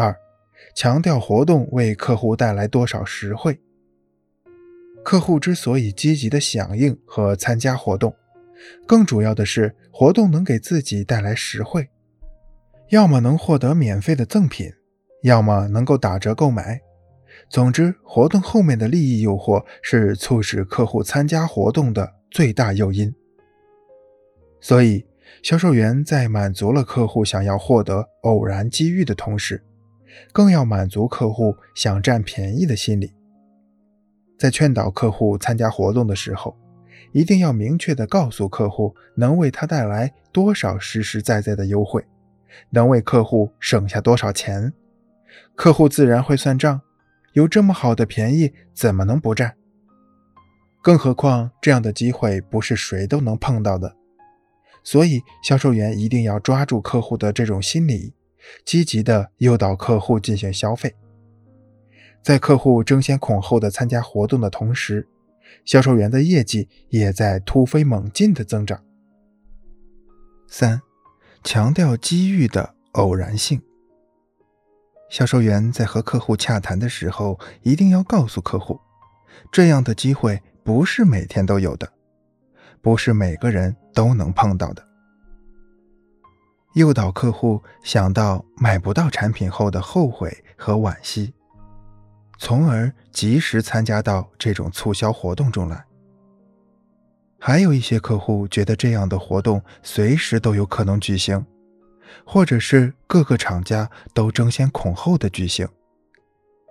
二、强调活动为客户带来多少实惠。客户之所以积极的响应和参加活动，更主要的是活动能给自己带来实惠，要么能获得免费的赠品，要么能够打折购买。总之，活动后面的利益诱惑是促使客户参加活动的最大诱因。所以，销售员在满足了客户想要获得偶然机遇的同时，更要满足客户想占便宜的心理。在劝导客户参加活动的时候，一定要明确地告诉客户能为他带来多少实实在在的优惠，能为客户省下多少钱，客户自然会算账。有这么好的便宜，怎么能不占？更何况这样的机会不是谁都能碰到的，所以销售员一定要抓住客户的这种心理，积极地诱导客户进行消费。在客户争先恐后的参加活动的同时，销售员的业绩也在突飞猛进的增长。三，强调机遇的偶然性。销售员在和客户洽谈的时候，一定要告诉客户，这样的机会不是每天都有的，不是每个人都能碰到的。诱导客户想到买不到产品后的后悔和惋惜，从而及时参加到这种促销活动中来。还有一些客户觉得这样的活动随时都有可能举行。或者是各个厂家都争先恐后的举行，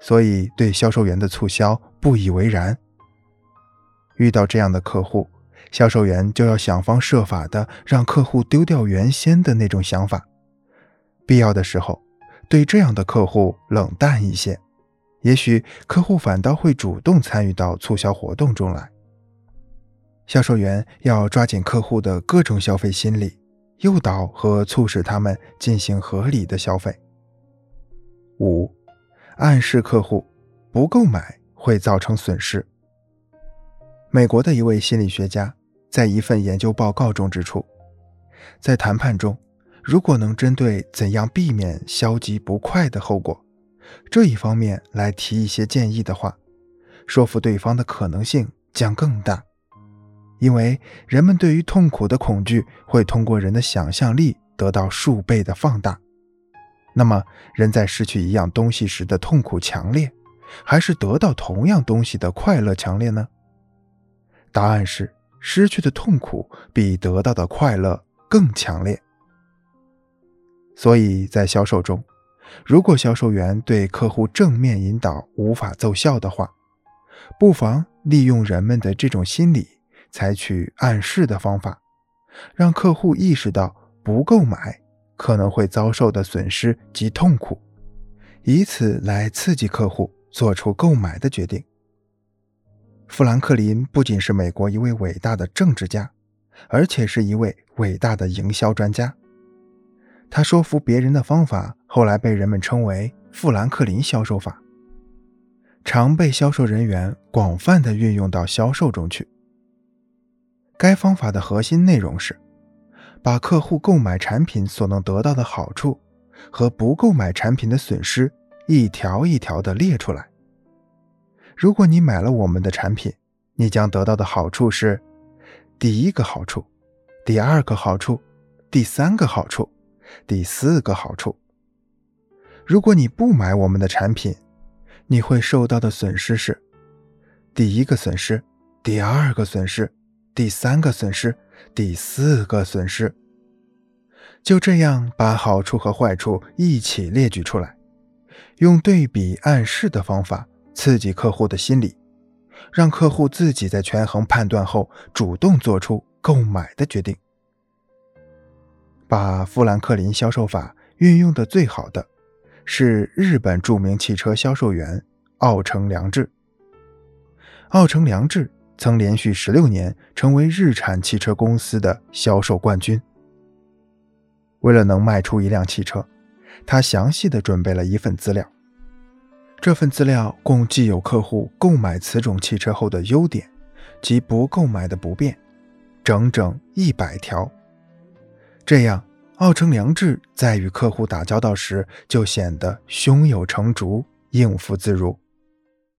所以对销售员的促销不以为然。遇到这样的客户，销售员就要想方设法的让客户丢掉原先的那种想法，必要的时候对这样的客户冷淡一些，也许客户反倒会主动参与到促销活动中来。销售员要抓紧客户的各种消费心理。诱导和促使他们进行合理的消费。五，暗示客户不购买会造成损失。美国的一位心理学家在一份研究报告中指出，在谈判中，如果能针对怎样避免消极不快的后果这一方面来提一些建议的话，说服对方的可能性将更大。因为人们对于痛苦的恐惧会通过人的想象力得到数倍的放大。那么，人在失去一样东西时的痛苦强烈，还是得到同样东西的快乐强烈呢？答案是，失去的痛苦比得到的快乐更强烈。所以在销售中，如果销售员对客户正面引导无法奏效的话，不妨利用人们的这种心理。采取暗示的方法，让客户意识到不购买可能会遭受的损失及痛苦，以此来刺激客户做出购买的决定。富兰克林不仅是美国一位伟大的政治家，而且是一位伟大的营销专家。他说服别人的方法后来被人们称为“富兰克林销售法”，常被销售人员广泛的运用到销售中去。该方法的核心内容是，把客户购买产品所能得到的好处和不购买产品的损失一条一条的列出来。如果你买了我们的产品，你将得到的好处是：第一个好处，第二个好处，第三个好处，第四个好处。如果你不买我们的产品，你会受到的损失是：第一个损失，第二个损失。第三个损失，第四个损失，就这样把好处和坏处一起列举出来，用对比暗示的方法刺激客户的心理，让客户自己在权衡判断后主动做出购买的决定。把富兰克林销售法运用的最好的，是日本著名汽车销售员奥城良治。奥城良治。曾连续十六年成为日产汽车公司的销售冠军。为了能卖出一辆汽车，他详细的准备了一份资料。这份资料共既有客户购买此种汽车后的优点及不购买的不便，整整一百条。这样，奥城良智在与客户打交道时就显得胸有成竹、应付自如。